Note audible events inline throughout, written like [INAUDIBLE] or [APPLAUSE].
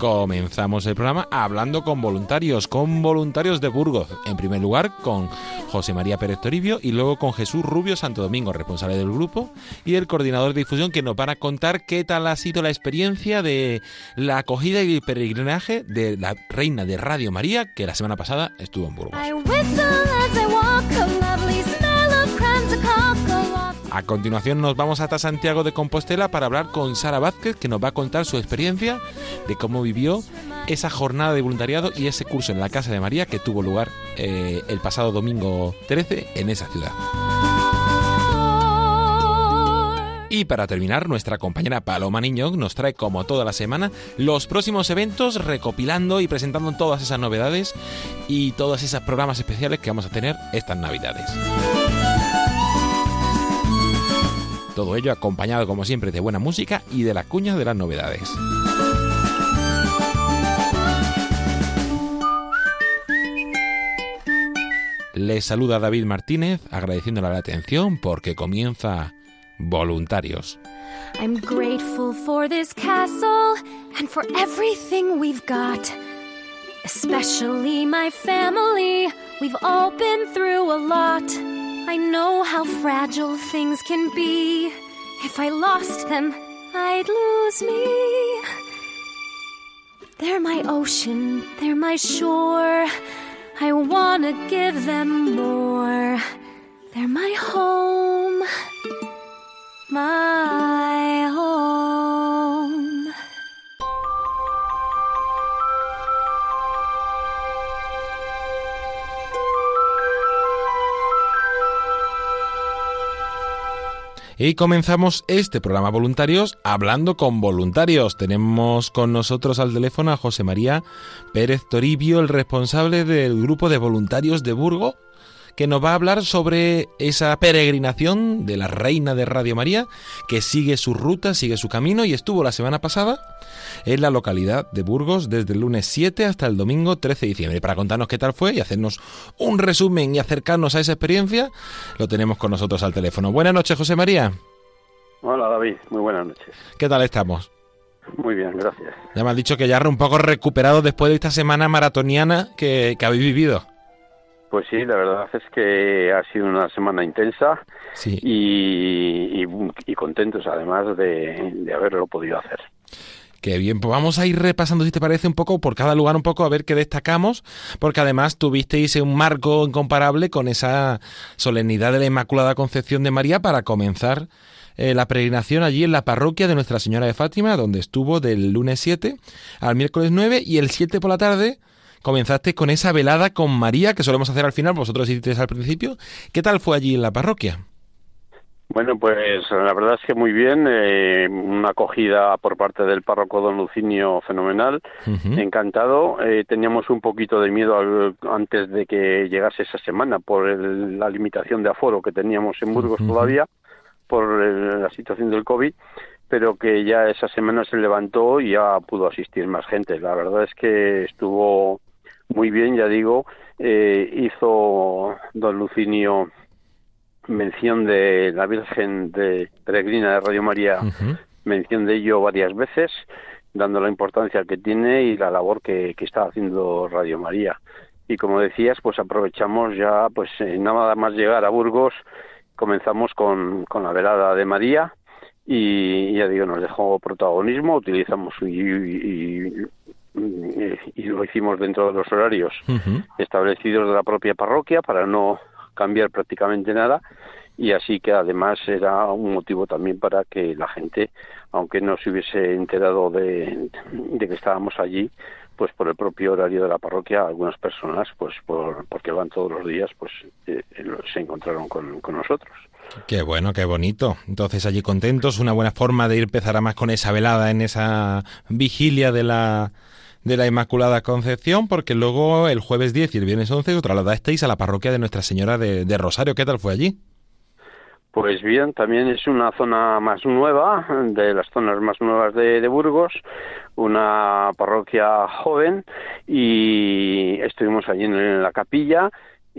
Comenzamos el programa hablando con voluntarios, con voluntarios de Burgos. En primer lugar con José María Pérez Toribio y luego con Jesús Rubio Santo Domingo, responsable del grupo, y el coordinador de difusión que nos van a contar qué tal ha sido la experiencia de la acogida y el peregrinaje de la reina de Radio María que la semana pasada estuvo en Burgos. A continuación nos vamos hasta Santiago de Compostela para hablar con Sara Vázquez, que nos va a contar su experiencia de cómo vivió esa jornada de voluntariado y ese curso en la Casa de María que tuvo lugar eh, el pasado domingo 13 en esa ciudad. Y para terminar, nuestra compañera Paloma Niño nos trae, como toda la semana, los próximos eventos, recopilando y presentando todas esas novedades y todos esos programas especiales que vamos a tener estas Navidades. Todo ello acompañado como siempre de buena música y de la cuña de las novedades. Les saluda David Martínez agradeciéndole la atención porque comienza Voluntarios. I'm grateful for this castle and for everything we've got. Especially my family. We've all been through a lot. I know how fragile things can be. If I lost them, I'd lose me. They're my ocean, they're my shore. I wanna give them more. They're my home, my Y comenzamos este programa voluntarios hablando con voluntarios. Tenemos con nosotros al teléfono a José María Pérez Toribio, el responsable del grupo de voluntarios de Burgo, que nos va a hablar sobre esa peregrinación de la Reina de Radio María, que sigue su ruta, sigue su camino y estuvo la semana pasada en la localidad de Burgos desde el lunes 7 hasta el domingo 13 de diciembre. Para contarnos qué tal fue y hacernos un resumen y acercarnos a esa experiencia, lo tenemos con nosotros al teléfono. Buenas noches, José María. Hola, David. Muy buenas noches. ¿Qué tal estamos? Muy bien, gracias. Ya me has dicho que ya un poco recuperado después de esta semana maratoniana que, habéis vivido. Pues sí, la verdad es que ha sido una semana intensa y, contentos además de, de haberlo podido hacer. Qué bien, pues vamos a ir repasando, si te parece, un poco por cada lugar, un poco a ver qué destacamos, porque además tuvisteis un marco incomparable con esa solemnidad de la Inmaculada Concepción de María para comenzar eh, la peregrinación allí en la parroquia de Nuestra Señora de Fátima, donde estuvo del lunes 7 al miércoles 9 y el 7 por la tarde comenzaste con esa velada con María que solemos hacer al final, vosotros hicisteis al principio. ¿Qué tal fue allí en la parroquia? Bueno, pues la verdad es que muy bien, eh, una acogida por parte del párroco don Lucinio fenomenal, encantado. Eh, teníamos un poquito de miedo antes de que llegase esa semana por la limitación de aforo que teníamos en Burgos todavía, por la situación del COVID, pero que ya esa semana se levantó y ya pudo asistir más gente. La verdad es que estuvo muy bien, ya digo, eh, hizo don Lucinio mención de la Virgen de Peregrina de Radio María, mención de ello varias veces, dando la importancia que tiene y la labor que, está haciendo Radio María. Y como decías, pues aprovechamos ya, pues eh, nada más llegar a Burgos, comenzamos con, con la velada de María y ya digo, nos dejó protagonismo, utilizamos y, y, lo hicimos dentro de los horarios establecidos de la propia parroquia para no cambiar prácticamente nada y así que además era un motivo también para que la gente, aunque no se hubiese enterado de, que estábamos allí, pues por el propio horario de la parroquia, algunas personas, pues por, porque van todos los días, pues eh, se encontraron con, nosotros. Qué bueno, qué bonito. Entonces allí contentos, una buena forma de ir empezar a más con esa velada en esa vigilia de la de la Inmaculada Concepción, porque luego el jueves 10 y el viernes 11 os trasladasteis a la parroquia de Nuestra Señora de, Rosario. ¿Qué tal fue allí? Pues bien, también es una zona más nueva, de las zonas más nuevas de, Burgos, una parroquia joven y estuvimos allí en la capilla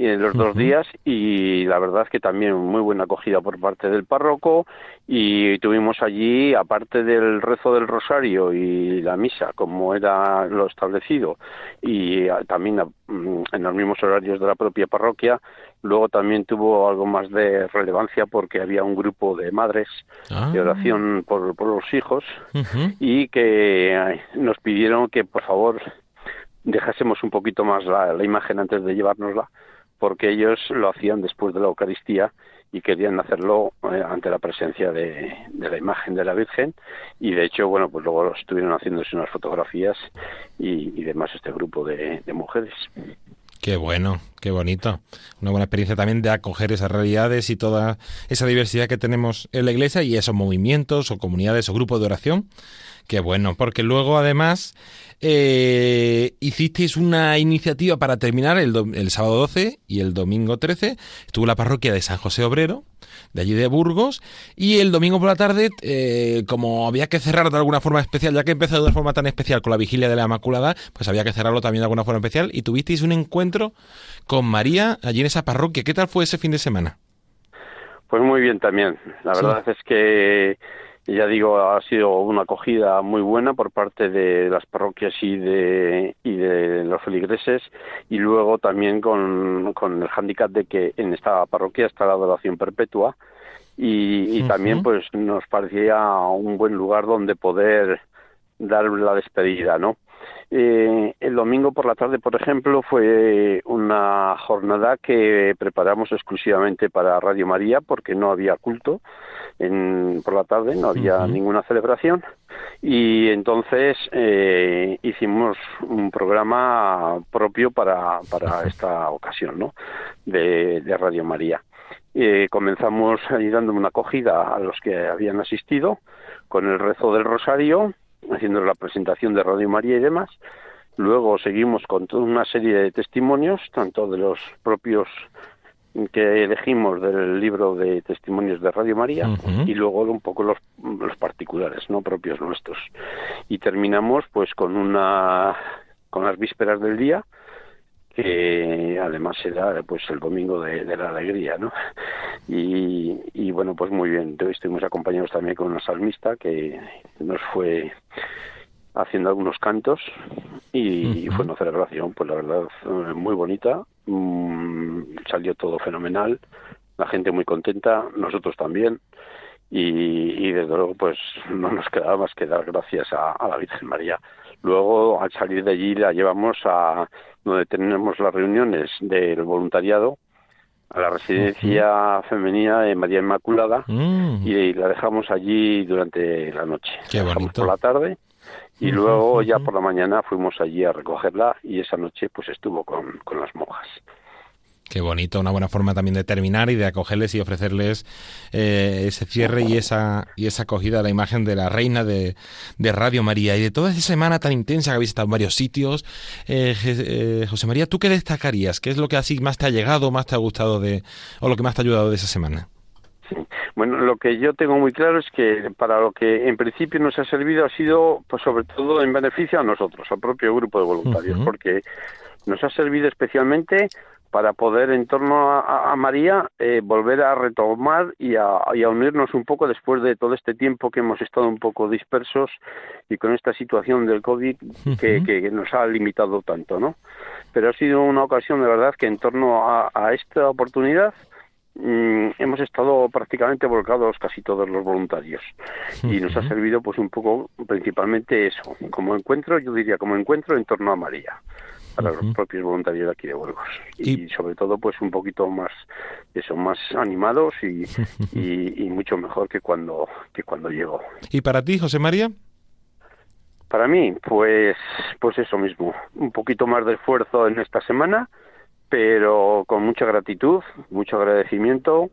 en los dos días y la verdad que también muy buena acogida por parte del párroco y tuvimos allí aparte del rezo del rosario y la misa como era lo establecido y también mm, en los mismos horarios de la propia parroquia luego también tuvo algo más de relevancia porque había un grupo de madres de ah. oración por, por los hijos y que nos pidieron que por favor dejásemos un poquito más la, la imagen antes de llevárnosla porque ellos lo hacían después de la Eucaristía y querían hacerlo eh, ante la presencia de, la imagen de la Virgen y de hecho bueno pues luego estuvieron haciéndose unas fotografías y, demás este grupo de, mujeres. Qué bueno, qué bonito. Una buena experiencia también de acoger esas realidades y toda esa diversidad que tenemos en la iglesia y esos movimientos o comunidades o grupos de oración. Qué bueno, porque luego además eh, hicisteis una iniciativa para terminar el, el, sábado 12 y el domingo 13. Estuvo la parroquia de San José Obrero, de allí de Burgos, y el domingo por la tarde, eh, como había que cerrar de alguna forma especial, ya que empezó de una forma tan especial con la vigilia de la Inmaculada, pues había que cerrarlo también de alguna forma especial, y tuvisteis un encuentro con María allí en esa parroquia. ¿Qué tal fue ese fin de semana? Pues muy bien también. La verdad es que ya digo, ha sido una acogida muy buena por parte de las parroquias y de, y de los feligreses. Y luego también con, con el hándicap de que en esta parroquia está la adoración perpetua. Y, también pues nos parecía un buen lugar donde poder dar la despedida, ¿no? Eh, el domingo por la tarde, por ejemplo, fue una jornada que preparamos exclusivamente para Radio María porque no había culto en, por la tarde, no había ninguna celebración y entonces eh, hicimos un programa propio para, para esta ocasión ¿no? de, Radio María. Eh, comenzamos ahí dando una acogida a los que habían asistido con el rezo del rosario haciendo la presentación de Radio María y demás. Luego seguimos con toda una serie de testimonios, tanto de los propios que elegimos del libro de testimonios de Radio María y luego un poco los, los particulares, no propios nuestros. Y terminamos pues con una con las vísperas del día que además será pues el domingo de, la alegría, ¿no? Y, y, bueno, pues muy bien, estuvimos acompañados también con una salmista que nos fue haciendo algunos cantos y, fue una celebración, pues la verdad, muy bonita, mm, salió todo fenomenal, la gente muy contenta, nosotros también, y, y, desde luego pues [LAUGHS] no nos quedaba más que dar gracias a la Virgen María. Luego, al salir de allí, la llevamos a donde tenemos las reuniones del voluntariado, a la residencia femenina de María Inmaculada, mm. y la dejamos allí durante la noche. Qué por la tarde y luego ya por la mañana fuimos allí a recogerla y esa noche pues estuvo con, con las monjas. Qué bonito, una buena forma también de terminar y de acogerles y ofrecerles eh, ese cierre y esa y esa acogida a la imagen de la reina de, Radio María. Y de toda esa semana tan intensa que habéis estado en varios sitios, eh, eh, José María, ¿tú qué destacarías? ¿Qué es lo que así más te ha llegado, más te ha gustado de, o lo que más te ha ayudado de esa semana? Bueno, lo que yo tengo muy claro es que para lo que en principio nos ha servido ha sido, pues sobre todo en beneficio a nosotros, al propio grupo de voluntarios, porque nos ha servido especialmente para poder en torno a, María eh, volver a retomar y a, unirnos un poco después de todo este tiempo que hemos estado un poco dispersos y con esta situación del COVID que, nos ha limitado tanto, ¿no? Pero ha sido una ocasión de verdad que en torno a, esta oportunidad hemos estado prácticamente volcados casi todos los voluntarios. Y nos ha servido pues un poco principalmente eso, como encuentro, yo diría como encuentro en torno a María para los propios voluntarios de aquí de Burgos. Y, sobre todo pues un poquito más eso más animados y, [LAUGHS] y, mucho mejor que cuando que cuando llegó y para ti José María para mí pues pues eso mismo un poquito más de esfuerzo en esta semana pero con mucha gratitud mucho agradecimiento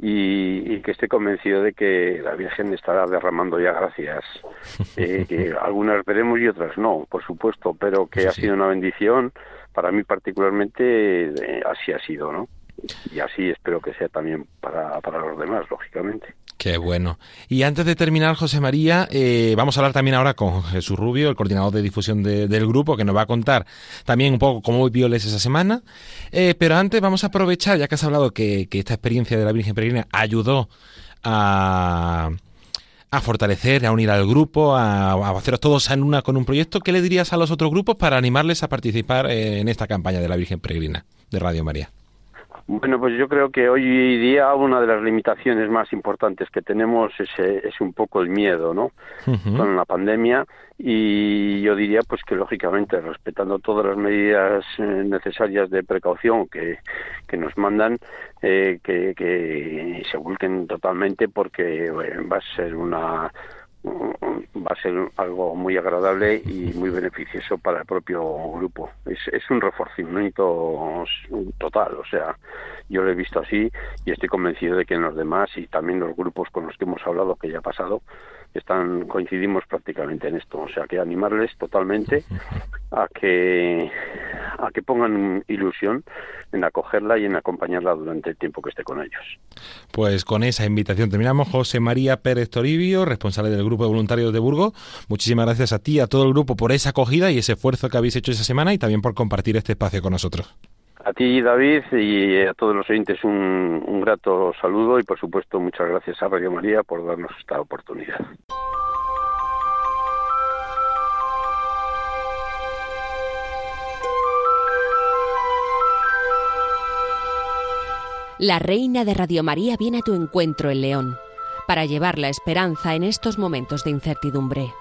y, que estoy convencido de que la Virgen estará derramando ya gracias, [LAUGHS] eh, que algunas veremos y otras no, por supuesto, pero que ha sido una bendición, para mí particularmente eh, así ha sido, ¿no? Y así espero que sea también para, para los demás, lógicamente. Qué bueno. Y antes de terminar, José María, eh, vamos a hablar también ahora con Jesús Rubio, el coordinador de difusión del grupo, que nos va a contar también un poco cómo violes esa semana. Eh, pero antes vamos a aprovechar, ya que has hablado que, esta experiencia de la Virgen Peregrina ayudó a, a fortalecer, a unir al grupo, a, a, haceros todos en una con un proyecto, ¿qué le dirías a los otros grupos para animarles a participar en esta campaña de la Virgen Peregrina de Radio María? Bueno, pues yo creo que hoy día una de las limitaciones más importantes que tenemos es, eh, es un poco el miedo, ¿no? Con la pandemia y yo diría pues que lógicamente respetando todas las medidas eh, necesarias de precaución que, que nos mandan, eh, que, que se vulquen totalmente porque va a ser una va a ser algo muy agradable y muy beneficioso para el propio grupo. Es, es un reforzamiento total, o sea, yo lo he visto así y estoy convencido de que en los demás y también los grupos con los que hemos hablado que ya ha pasado, están coincidimos prácticamente en esto, o sea que animarles totalmente a que a que pongan ilusión en acogerla y en acompañarla durante el tiempo que esté con ellos. Pues con esa invitación terminamos. José María Pérez Toribio, responsable del grupo de voluntarios de Burgos. Muchísimas gracias a ti y a todo el grupo por esa acogida y ese esfuerzo que habéis hecho esa semana y también por compartir este espacio con nosotros. A ti, David, y a todos los oyentes un, un grato saludo y, por supuesto, muchas gracias a Radio María por darnos esta oportunidad. La reina de Radio María viene a tu encuentro en León para llevar la esperanza en estos momentos de incertidumbre.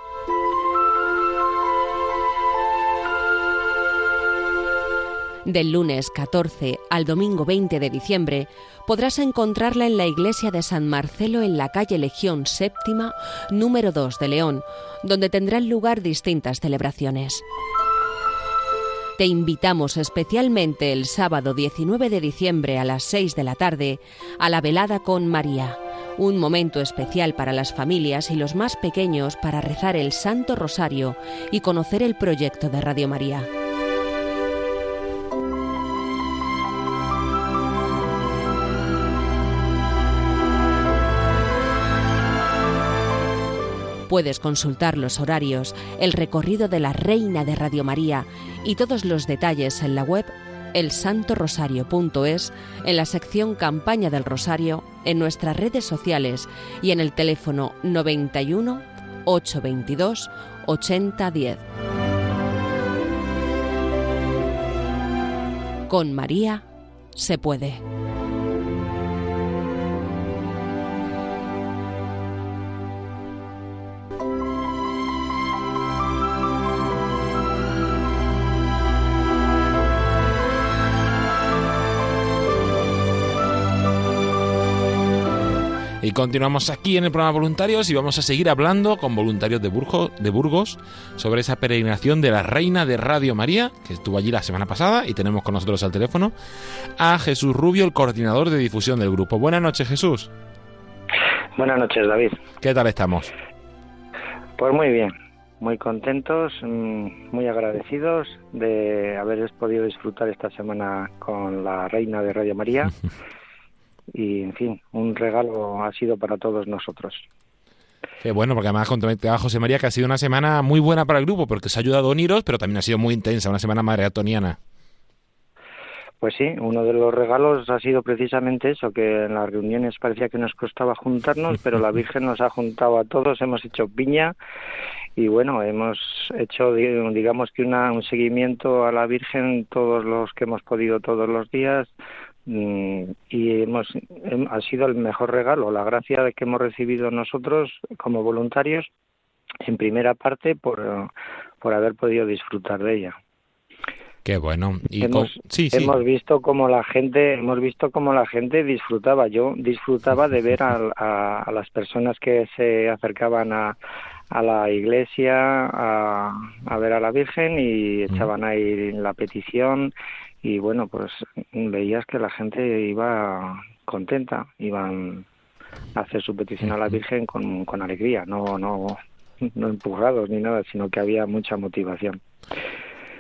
Del lunes 14 al domingo 20 de diciembre podrás encontrarla en la iglesia de San Marcelo en la calle Legión Séptima, número 2 de León, donde tendrán lugar distintas celebraciones. Te invitamos especialmente el sábado 19 de diciembre a las 6 de la tarde a la velada con María, un momento especial para las familias y los más pequeños para rezar el Santo Rosario y conocer el proyecto de Radio María. Puedes consultar los horarios, el recorrido de la Reina de Radio María y todos los detalles en la web elsantorosario.es, en la sección Campaña del Rosario, en nuestras redes sociales y en el teléfono 91 822 8010. Con María se puede. Y continuamos aquí en el programa Voluntarios y vamos a seguir hablando con voluntarios de, de Burgos sobre esa peregrinación de la Reina de Radio María, que estuvo allí la semana pasada y tenemos con nosotros al teléfono a Jesús Rubio, el coordinador de difusión del grupo. Buenas noches, Jesús. Buenas noches, David. ¿Qué tal estamos? Pues muy bien, muy contentos, mm, muy agradecidos de haber podido disfrutar esta semana con la Reina de Radio María. [LAUGHS] y, en fin, un regalo ha sido para todos nosotros. Qué bueno, porque además contaba a José María que ha sido una semana muy buena para el grupo, porque se ha ayudado a uniros, pero también ha sido muy intensa, una semana maratoniana. Pues sí, uno de los regalos ha sido precisamente eso, que en las reuniones parecía que nos costaba juntarnos, [LAUGHS] pero la Virgen nos ha juntado a todos, hemos hecho piña y bueno, hemos hecho digamos que una, un seguimiento a la Virgen todos los que hemos podido todos los días, y hemos ha sido el mejor regalo, la gracia que hemos recibido nosotros como voluntarios en primera parte por, por haber podido disfrutar de ella. Qué bueno. Y hemos, hemos visto cómo la gente, hemos visto cómo la gente disfrutaba. Yo disfrutaba de ver a, a, las personas que se acercaban a, a la iglesia a, a, ver a la Virgen y echaban ahí la petición y bueno, pues veías que la gente iba contenta, iban a hacer su petición a la Virgen con, con alegría, no, no, no empujados ni nada, sino que había mucha motivación.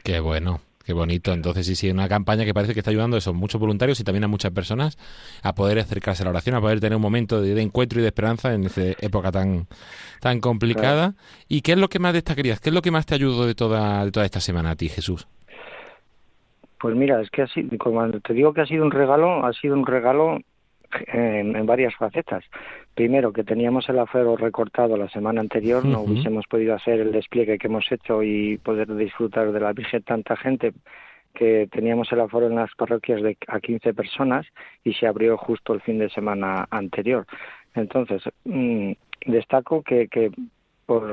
Qué bueno. Qué bonito. Entonces, sí, sí, una campaña que parece que está ayudando a esos muchos voluntarios y también a muchas personas a poder acercarse a la oración, a poder tener un momento de, encuentro y de esperanza en esta época tan, tan complicada. ¿Y qué es lo que más destacarías? ¿Qué es lo que más te ayudó de toda, de toda esta semana a ti, Jesús? Pues mira, es que así, cuando te digo que ha sido un regalo, ha sido un regalo en, varias facetas. Primero, que teníamos el afero recortado la semana anterior, no hubiésemos podido hacer el despliegue que hemos hecho y poder disfrutar de la Virgen tanta gente que teníamos el aforo en las parroquias de a 15 personas y se abrió justo el fin de semana anterior. Entonces, mm, destaco que, que por,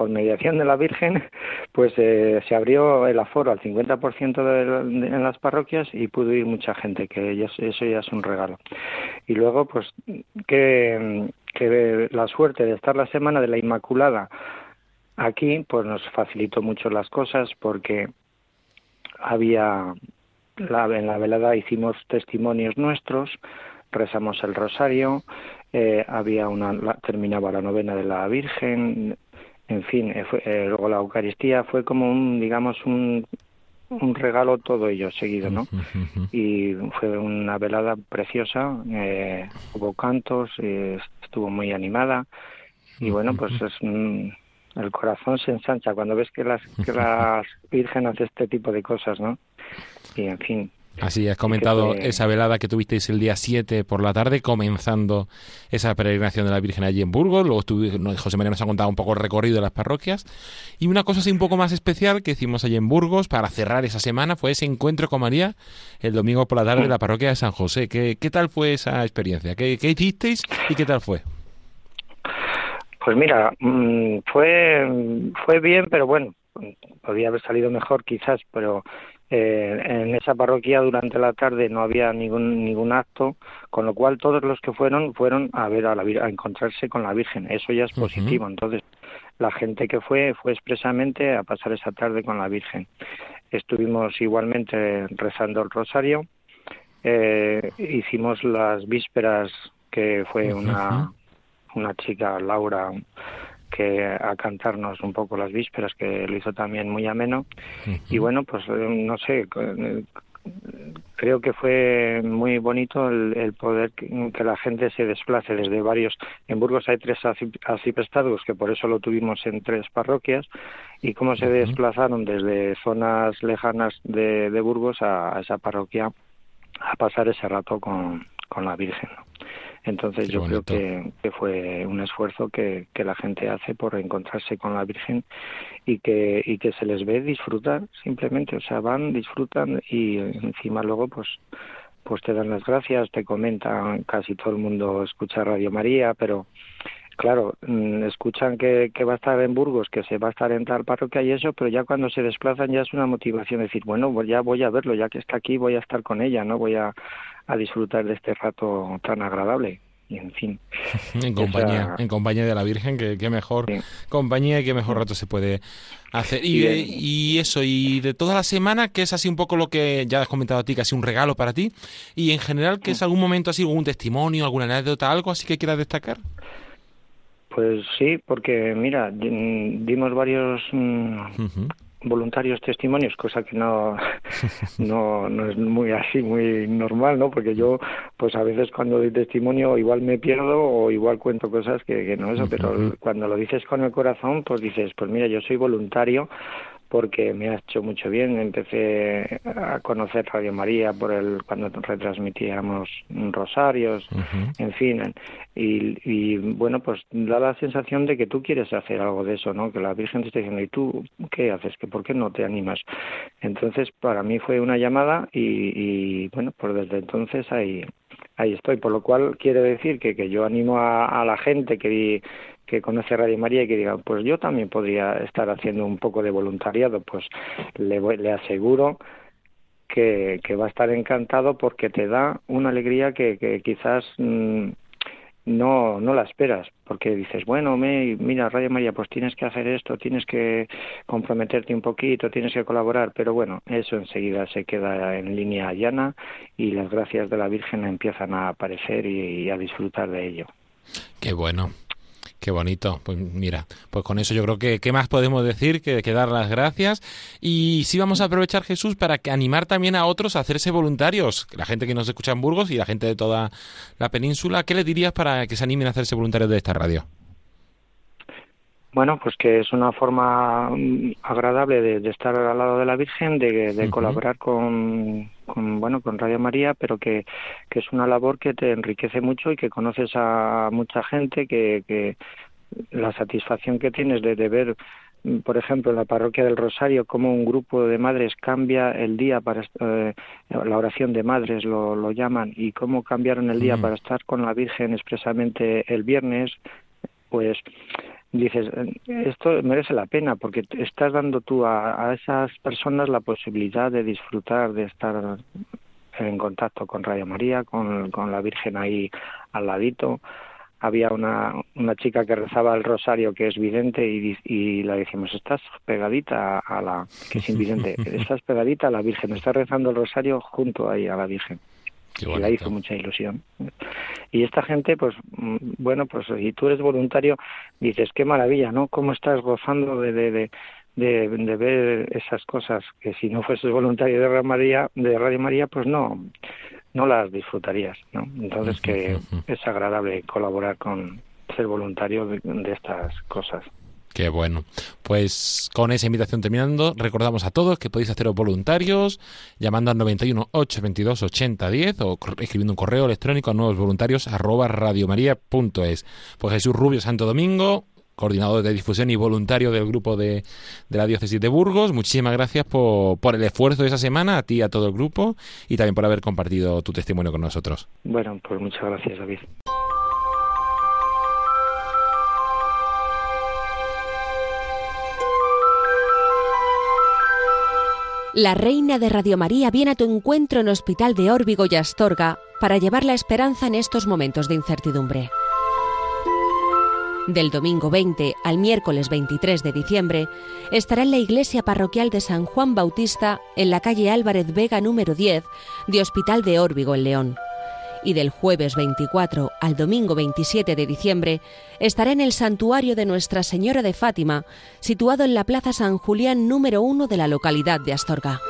por mediación de la Virgen, pues eh, se abrió el aforo al 50% de, en las parroquias y pudo ir mucha gente, que eso ya es un regalo. Y luego, pues, que, la suerte de estar la semana de la Inmaculada aquí, pues nos facilitó mucho las cosas porque había, la, en la velada hicimos testimonios nuestros, rezamos el rosario, eh, había una terminaba la novena de la Virgen en fin, eh, eh, luego la Eucaristía fue como un, digamos, un, un regalo todo ello seguido, ¿no? Y fue una velada preciosa, eh, hubo cantos, estuvo muy animada y bueno, pues es el corazón se ensancha cuando ves que las que [LAUGHS] las Virgen hace este tipo de cosas, ¿no? Y en fin, Así has comentado esa velada que tuvisteis el día 7 por la tarde, comenzando esa peregrinación de la Virgen allí en Burgos. Luego José María nos ha contado un poco el recorrido de las parroquias. Y una cosa así un poco más especial que hicimos allí en Burgos para cerrar esa semana fue ese encuentro con María el domingo por la tarde de la parroquia de San José. ¿Qué, qué tal fue esa experiencia? ¿Qué, ¿Qué, hicisteis y qué tal fue? Pues mira, mm, fue, fue bien, pero bueno, podía haber salido mejor quizás, pero eh, en esa parroquia durante la tarde no había ningún ningún acto, con lo cual todos los que fueron fueron a ver a la a encontrarse con la Virgen. Eso ya es positivo. Entonces, la gente que fue fue expresamente a pasar esa tarde con la Virgen. Estuvimos igualmente rezando el rosario. Eh, hicimos las vísperas que fue una una chica Laura que a cantarnos un poco las vísperas, que lo hizo también muy ameno. Y bueno, pues eh, no sé, eh, creo que fue muy bonito el, poder que, la gente se desplace desde varios. En Burgos hay tres arciprestados, que por eso lo tuvimos en tres parroquias, y cómo se desplazaron desde zonas lejanas de, Burgos a, esa parroquia a pasar ese rato con, con la Virgen. Entonces yo creo que, fue un esfuerzo que, que, la gente hace por encontrarse con la Virgen y que, y que se les ve disfrutar simplemente, o sea, van, disfrutan y encima luego pues pues te dan las gracias, te comentan, casi todo el mundo escucha Radio María, pero claro, mm, escuchan que, que va a estar en Burgos, que se va a estar en tal parroquia y eso, pero ya cuando se desplazan ya es una motivación decir, bueno, pues ya voy a verlo, ya que está aquí voy a estar con ella, no voy a, a disfrutar de este rato tan agradable. en fin. [LAUGHS] en compañía, en compañía de la Virgen, que, qué mejor compañía y qué mejor rato se puede hacer. Y, y, eso, y de toda la semana, que es así un poco lo que ya has comentado a ti, que ha sido un regalo para ti, y en general, que es algún momento así, algún testimonio, alguna anécdota, algo así que quieras destacar. Pues sí, porque mira, dimos varios mm, voluntarios testimonios, cosa que no, [LAUGHS] no, no es muy así, muy normal, ¿no? Porque yo, pues a veces cuando doy testimonio igual me pierdo o igual cuento cosas que, que no eso, pero cuando lo dices con el corazón, pues dices, pues mira, yo soy voluntario porque me ha hecho mucho bien. Empecé a conocer Radio María por el cuando retransmitíamos rosarios, en fin, y, y, bueno, pues da la sensación de que tú quieres hacer algo de eso, ¿no? Que la Virgen te está diciendo, ¿y tú qué haces? ¿Que por qué no te animas? Entonces, para mí fue una llamada y, y bueno, pues desde entonces ahí ahí estoy, por lo cual quiere decir que, que yo animo a, a la gente que que conoce Radio María y que diga, pues yo también podría estar haciendo un poco de voluntariado, pues le, le aseguro que, va a estar encantado porque te da una alegría que, quizás mm, no, no la esperas, porque dices, bueno, me, mira, Radio María, pues tienes que hacer esto, tienes que comprometerte un poquito, tienes que colaborar, pero bueno, eso enseguida se queda en línea llana y las gracias de la Virgen empiezan a aparecer y a disfrutar de ello. Qué bueno. Qué bonito. Pues mira, pues con eso yo creo que qué más podemos decir que, que, dar las gracias. Y sí vamos a aprovechar, Jesús, para que animar también a otros a hacerse voluntarios. La gente que nos escucha en Burgos y la gente de toda la península, ¿qué le dirías para que se animen a hacerse voluntarios de esta radio? Bueno, pues que es una forma mm, agradable de, estar al lado de la Virgen, de, colaborar con, bueno con Radio María, pero que, que, es una labor que te enriquece mucho y que conoces a mucha gente, que, que la satisfacción que tienes de, ver, mm, por ejemplo, en la parroquia del Rosario, cómo un grupo de madres cambia el día para eh, la oración de madres lo, lo llaman y cómo cambiaron el día para estar con la Virgen expresamente el viernes, pues dices, esto merece la pena porque estás dando tú a, esas personas la posibilidad de disfrutar, de estar en contacto con Radio María, con, con la Virgen ahí al ladito. Había una, una chica que rezaba el rosario que es vidente y, y la decimos, estás pegadita a la, que es invidente, [LAUGHS] estás pegadita a la Virgen, estás rezando el rosario junto ahí a la Virgen y la hizo mucha ilusión. Y esta gente, pues, mm, bueno, pues si tú eres voluntario, dices, qué maravilla, ¿no? ¿Cómo estás gozando de, de, de, de, ver esas cosas que si no fueses voluntario de Radio María, de Radio María pues no, no las disfrutarías, ¿no? Entonces que es agradable colaborar con ser voluntario de estas cosas. Bueno. Pues con esa invitación terminando, recordamos a todos que podéis haceros voluntarios llamando al 91 822 8010 o escribiendo un correo electrónico a nuevos voluntarios arroba. Pues Jesús Rubio Santo Domingo, coordinador de difusión y voluntario del grupo de, de la diócesis de Burgos. Muchísimas gracias por, por, el esfuerzo de esa semana, a ti y a todo el grupo, y también por haber compartido tu testimonio con nosotros. Bueno, pues muchas gracias, David. La reina de Radio María viene a tu encuentro en Hospital de Órbigo y Astorga para llevar la esperanza en estos momentos de incertidumbre. Del domingo 20 al miércoles 23 de diciembre estará en la iglesia parroquial de San Juan Bautista en la calle Álvarez Vega número 10 de Hospital de Órbigo en León y del jueves 24 al domingo 27 de diciembre estará en el santuario de Nuestra Señora de Fátima, situado en la Plaza San Julián número 1 de la localidad de Astorga.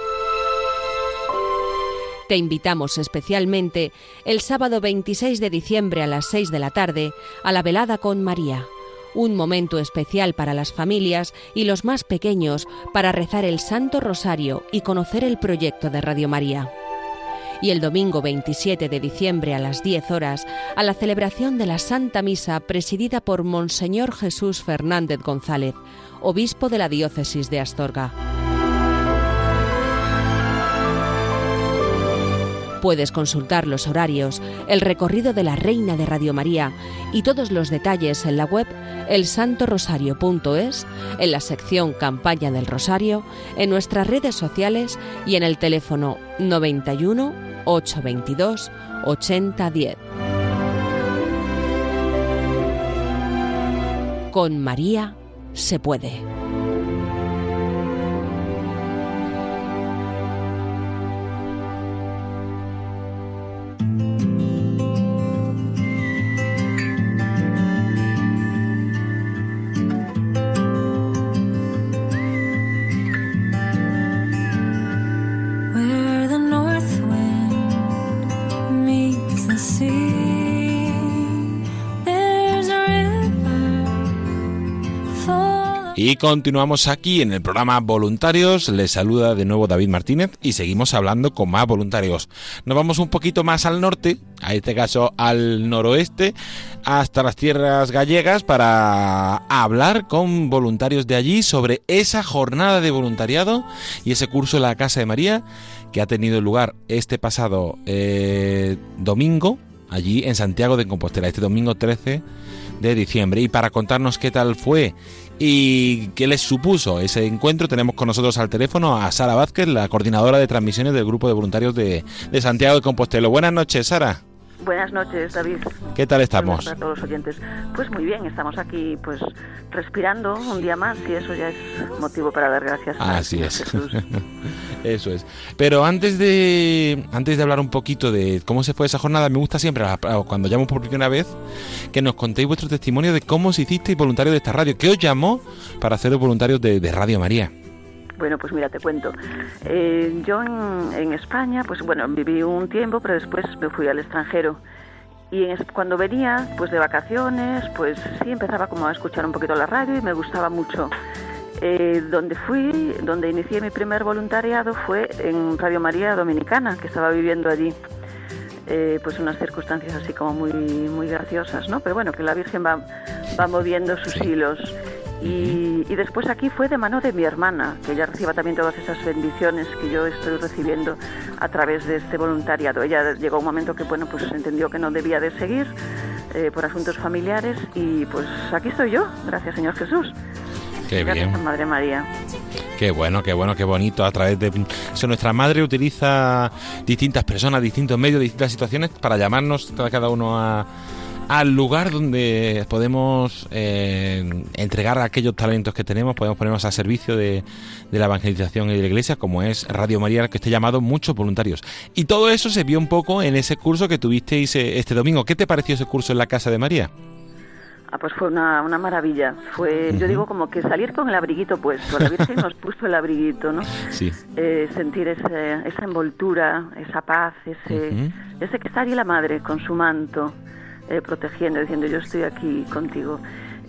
Te invitamos especialmente el sábado 26 de diciembre a las 6 de la tarde a la velada con María, un momento especial para las familias y los más pequeños para rezar el Santo Rosario y conocer el proyecto de Radio María y el domingo 27 de diciembre a las 10 horas a la celebración de la Santa Misa presidida por Monseñor Jesús Fernández González, obispo de la diócesis de Astorga. Puedes consultar los horarios, el recorrido de la Reina de Radio María y todos los detalles en la web elsantorosario.es, en la sección Campaña del Rosario, en nuestras redes sociales y en el teléfono 91 822 8010. Con María se puede. Y continuamos aquí en el programa Voluntarios. Les saluda de nuevo David Martínez y seguimos hablando con más voluntarios. Nos vamos un poquito más al norte, a este caso al noroeste, hasta las tierras gallegas para hablar con voluntarios de allí sobre esa jornada de voluntariado y ese curso en la Casa de María que ha tenido lugar este pasado eh, domingo allí en Santiago de Compostela, este domingo 13 de diciembre. Y para contarnos qué tal fue ¿Y qué les supuso ese encuentro? Tenemos con nosotros al teléfono a Sara Vázquez, la coordinadora de transmisiones del Grupo de Voluntarios de, Santiago de Compostela. Buenas noches, Sara. Buenas noches, David. ¿Qué tal estamos? Para todos los oyentes. Pues muy bien, estamos aquí pues respirando un día más y eso ya es motivo para dar gracias a Así es. [LAUGHS] eso es. Pero antes de antes de hablar un poquito de cómo se fue esa jornada, me gusta siempre cuando llamo por primera vez que nos contéis vuestro testimonio de cómo se hicisteis voluntario de esta radio. ¿Qué os llamó para ser voluntarios de, de Radio María? Bueno, pues mira, te cuento. Eh, yo en, España, pues bueno, viví un tiempo, pero después me fui al extranjero. Y cuando venía, pues de vacaciones, pues sí empezaba como a escuchar un poquito la radio y me gustaba mucho. Eh, donde fui, donde inicié mi primer voluntariado fue en Radio María Dominicana, que estaba viviendo allí. Eh, pues unas circunstancias así como muy muy graciosas, ¿no? Pero bueno, que la Virgen va, va moviendo sus hilos. Y, después aquí fue de mano de mi hermana, que ella reciba también todas esas bendiciones que yo estoy recibiendo a través de este voluntariado. Ella llegó un momento que bueno pues entendió que no debía de seguir eh, por asuntos familiares y pues aquí estoy yo, gracias Señor Jesús. Qué gracias bien. Madre María. Qué bueno, qué bueno, qué bonito. A través de eso, nuestra madre utiliza distintas personas, distintos medios, distintas situaciones para llamarnos cada uno a al lugar donde podemos eh, entregar aquellos talentos que tenemos, podemos ponernos al servicio de, la evangelización y de la iglesia, como es Radio María, que esté llamado muchos voluntarios. Y todo eso se vio un poco en ese curso que tuvisteis eh, este domingo. ¿Qué te pareció ese curso en la Casa de María? Ah, pues fue una, una maravilla. Fue, yo digo, como que salir con el abriguito puesto. La Virgen nos puso el abriguito, ¿no? [LAUGHS] Sí. Eh, sentir ese, esa envoltura, esa paz, ese, ese que está ahí la Madre con su manto. Eh, protegiendo, diciendo yo estoy aquí contigo.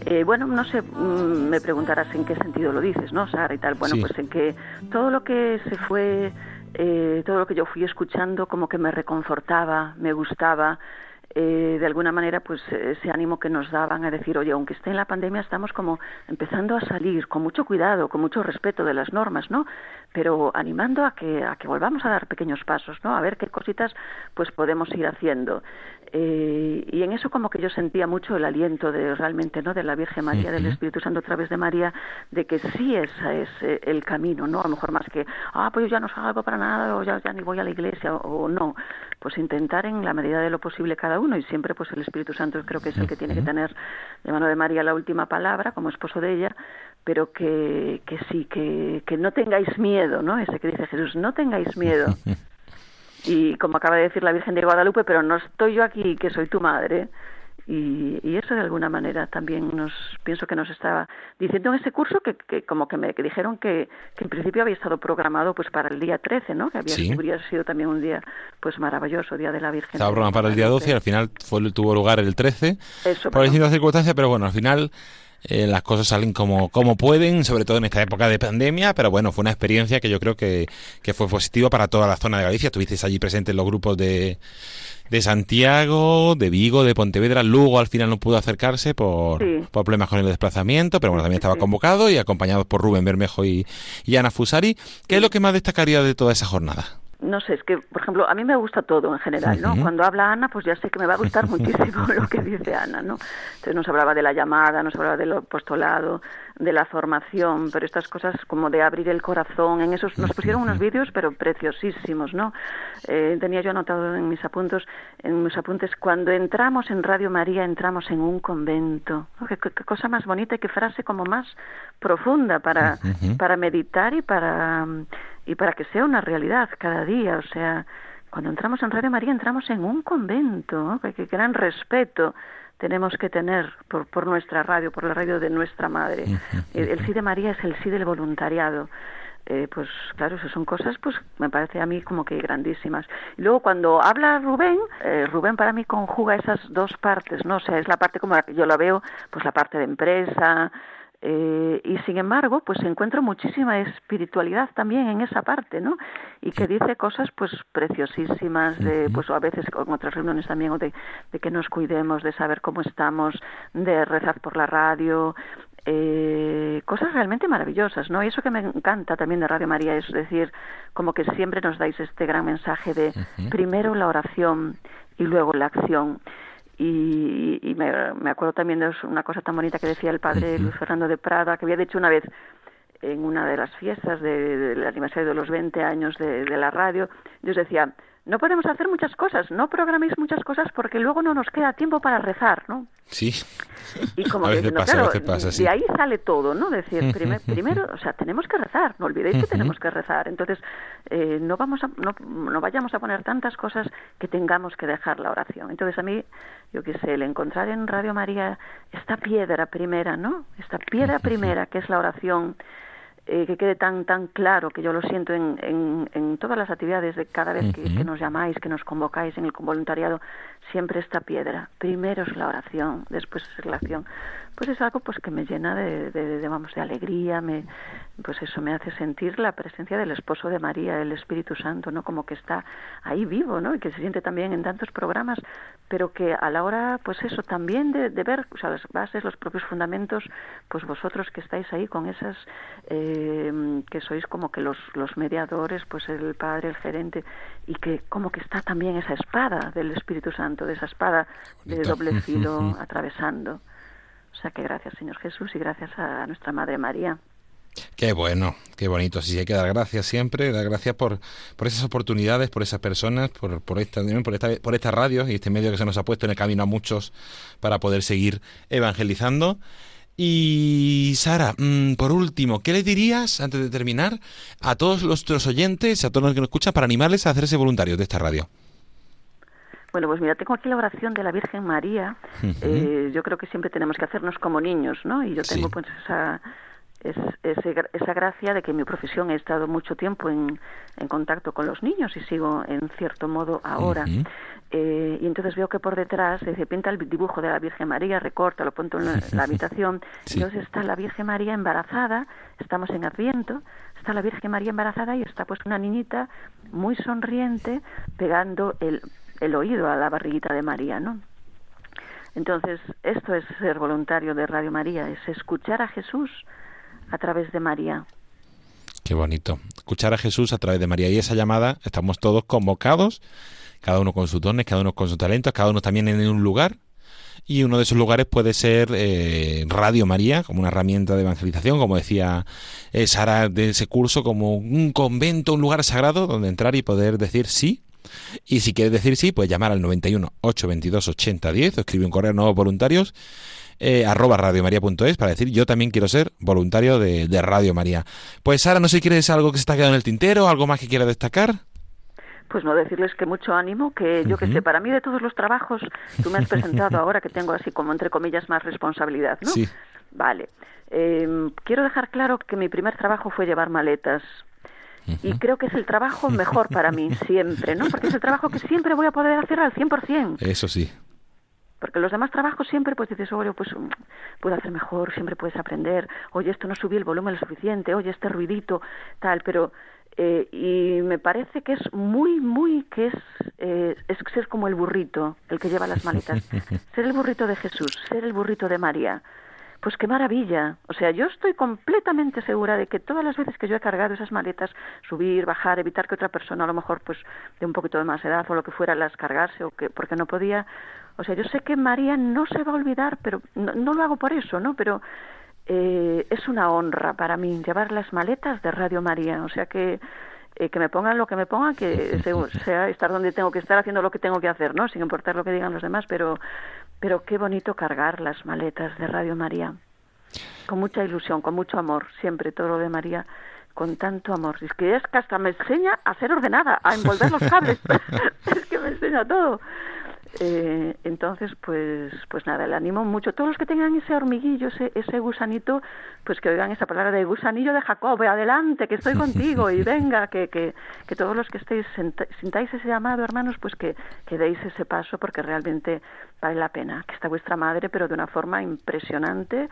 Eh, bueno, no sé, mm, me preguntarás en qué sentido lo dices, ¿no, Sara? Y tal. Bueno, pues en que todo lo que se fue, eh, todo lo que yo fui escuchando, como que me reconfortaba, me gustaba. de alguna manera, pues ese ánimo que nos daban a decir, oye, aunque esté en la pandemia, estamos como empezando a salir con mucho cuidado, con mucho respeto de las normas, ¿no? Pero animando a que, a que volvamos a dar pequeños pasos, ¿no? A ver qué cositas pues podemos ir haciendo. Eh, y en eso como que yo sentía mucho el aliento de realmente no de la Virgen María del Espíritu Santo a través de María de que sí esa es eh, el camino no a lo mejor más que ah pues yo ya no salgo para nada o ya, ya ni voy a la iglesia o, no. Pues intentar en la medida de lo posible cada uno y siempre pues el Espíritu Santo creo que es el que tiene que tener de mano de María la última palabra como esposo de ella pero que, que sí, que, que no tengáis miedo, ¿no? Ese que dice Jesús, no tengáis miedo, y como acaba de decir la Virgen de Guadalupe, pero no estoy yo aquí, que soy tu madre. Y, eso de alguna manera también nos pienso que nos estaba diciendo en ese curso que, que como que me dijeron que, que, en principio había estado programado pues para el día 13, ¿no? Que había, hubiera sido también un día pues maravilloso, Día de la Virgen. Estaba programado para el día 12 y al final fue, tuvo lugar el 13 por distintas circunstancias, pero bueno, al final eh, las cosas salen como, como pueden, sobre todo en esta época de pandemia, pero bueno, fue una experiencia que yo creo que, que fue positiva para toda la zona de Galicia. Estuvisteis allí presentes los grupos de, de Santiago, de Vigo, de Pontevedra. Luego al final no pudo acercarse por, por problemas con el desplazamiento, pero bueno, también estaba convocado y acompañado por Rubén Bermejo y, y Ana Fusari. ¿Qué es lo que más destacaría de toda esa jornada? No sé, es que, por ejemplo, a mí me gusta todo en general, ¿no? Cuando habla Ana, pues ya sé que me va a gustar [LAUGHS] muchísimo lo que dice Ana, ¿no? Entonces nos hablaba de la llamada, nos hablaba del apostolado, de la formación, pero estas cosas como de abrir el corazón, en esos nos pusieron unos vídeos, pero preciosísimos, ¿no? Eh, tenía yo anotado en mis apuntes, en mis apuntes, cuando entramos en Radio María, entramos en un convento. ¿Qué, cosa más bonita y qué frase como más profunda para, para meditar y para y para que sea una realidad cada día. O sea, cuando entramos en Radio María entramos en un convento, qué, gran respeto tenemos que tener por, por nuestra radio, por la radio de nuestra madre. El, sí de María es el sí del voluntariado. Eh, pues claro, esas son cosas, pues me parece a mí como que grandísimas. Y luego cuando habla Rubén, eh, Rubén para mí conjuga esas dos partes, ¿no? O sea, es la parte como yo la veo, pues la parte de empresa, eh, y sin embargo, pues encuentro muchísima espiritualidad también en esa parte, ¿no? Y que dice cosas, pues, preciosísimas, de, pues, a veces con otras reuniones también, de, de que nos cuidemos, de saber cómo estamos, de rezar por la radio, eh, cosas realmente maravillosas, ¿no? Y eso que me encanta también de Radio María es decir, como que siempre nos dais este gran mensaje de primero la oración y luego la acción. Y, me, acuerdo también de una cosa tan bonita que decía el padre Luis Fernando de Prada, que había dicho una vez en una de las fiestas del aniversario de los 20 años de, de la radio, Dios decía, no podemos hacer muchas cosas, no programéis muchas cosas porque luego no nos queda tiempo para rezar, ¿no? Sí. Y como que, claro, de ahí sale todo, ¿no? Decir, primero, o sea, tenemos que rezar, no olvidéis que tenemos que rezar. Entonces, eh, no vamos a, no, no vayamos a poner tantas cosas que tengamos que dejar la oración. Entonces, a mí, yo qué sé, el encontrar en Radio María esta piedra primera, ¿no? Esta piedra primera que es la oración, eh, que quede tan tan claro que yo lo siento en, en, en todas las actividades de cada vez que, nos llamáis, que nos convocáis en el voluntariado, siempre esta piedra. Primero es la oración, después es la acción. Pues es algo pues que me llena de, de, de, vamos de alegría, me pues eso me hace sentir la presencia del esposo de María, el Espíritu Santo, ¿no? Como que está ahí vivo, ¿no? Y que se siente también en tantos programas, pero que a la hora, pues eso, también de, ver, o sea, las bases, los propios fundamentos, pues vosotros que estáis ahí con esas, eh, que sois como que los, los mediadores, pues el Padre, el gerente, y que como que está también esa espada del Espíritu Santo, de esa espada de doble [LAUGHS] filo atravesando. O sea que gracias Señor Jesús y gracias a nuestra Madre María. Qué bueno, qué bonito. Sí, hay que dar gracias siempre, dar gracias por, por esas oportunidades, por esas personas, por, por, esta, por, esta, por esta radio y este medio que se nos ha puesto en el camino a muchos para poder seguir evangelizando. Y Sara, mm, por último, ¿qué le dirías, antes de terminar, a todos nuestros oyentes, a todos los que nos escuchan, para animarles a hacerse voluntarios de esta radio? Bueno, pues mira, tengo aquí la oración de la Virgen María. Eh, yo creo que siempre tenemos que hacernos como niños, ¿no? Y yo tengo pues esa es, esa gracia de que en mi profesión he estado mucho tiempo en, en, contacto con los niños y sigo en cierto modo ahora. eh, y entonces veo que por detrás se pinta el dibujo de la Virgen María, recorta, lo pongo en la, [LAUGHS] habitación. Entonces está la Virgen María embarazada, estamos en Adviento, está la Virgen María embarazada y está pues una niñita muy sonriente pegando el, el oído a la barriguita de María, ¿no? Entonces, esto es ser voluntario de Radio María, es escuchar a Jesús a través de María. Qué bonito. Escuchar a Jesús a través de María. Y esa llamada, estamos todos convocados, cada uno con sus dones, cada uno con sus talentos, cada uno también en un lugar. Y uno de esos lugares puede ser eh, Radio María, como una herramienta de evangelización, como decía eh, Sara de ese curso, como un convento, un lugar sagrado donde entrar y poder decir sí. Y si quieres decir sí, pues llamar al 91 822 8010 o escribir un correo a nuevos voluntarios eh, arroba radiomaria.es para decir yo también quiero ser voluntario de, Radio María. Pues Sara, no sé si quieres algo que se está quedando en el tintero, algo más que quiera destacar. Pues no decirles que mucho ánimo, que yo que sé, para mí de todos los trabajos, tú me has presentado ahora que tengo así como entre comillas más responsabilidad, ¿no? Sí. Vale. Em, quiero dejar claro que mi primer trabajo fue llevar maletas. Y creo que es el trabajo mejor para mí, siempre, ¿no? Porque es el trabajo que siempre voy a poder hacer al 100%. Eso sí. Porque los demás trabajos siempre pues dices, oye, pues mm, puedo hacer mejor, siempre puedes aprender, oye, esto no subí el volumen lo suficiente, oye, este ruidito, tal, pero eh, y me parece que es muy, muy, que es, eh, es ser como el burrito, el que lleva las maletas, [LAUGHS] ser el burrito de Jesús, ser el burrito de María, pues qué maravilla. O sea, yo estoy completamente segura de que todas las veces que yo he cargado esas maletas, subir, bajar, evitar que otra persona a lo mejor pues de un poquito de más edad o lo que fuera las cargase o que porque no podía, o sea, yo sé que María no se va a olvidar, pero no, lo hago por eso, ¿no? Pero eh, es una honra para mí llevar las maletas de Radio María, o sea que eh, que me pongan lo que me pongan, que [LAUGHS] sea estar donde tengo que estar haciendo lo que tengo que hacer, ¿no? Sin importar lo que digan los demás, pero pero qué bonito cargar las maletas de Radio María. Con mucha ilusión, con mucho amor, siempre todo lo de María con tanto amor. Es que es que hasta me enseña a ser ordenada, a envolver los cables. [LAUGHS] es que me enseña todo. Eh, entonces, pues, pues nada, le animo mucho. Todos los que tengan ese hormiguillo, ese, ese gusanito, pues que oigan esa palabra de gusanillo de Jacob, adelante, que estoy contigo y [LAUGHS] venga, que, que, que todos los que estéis sintáis ese llamado, hermanos, pues que, que deis ese paso porque realmente vale la pena. Que está vuestra madre, pero de una forma impresionante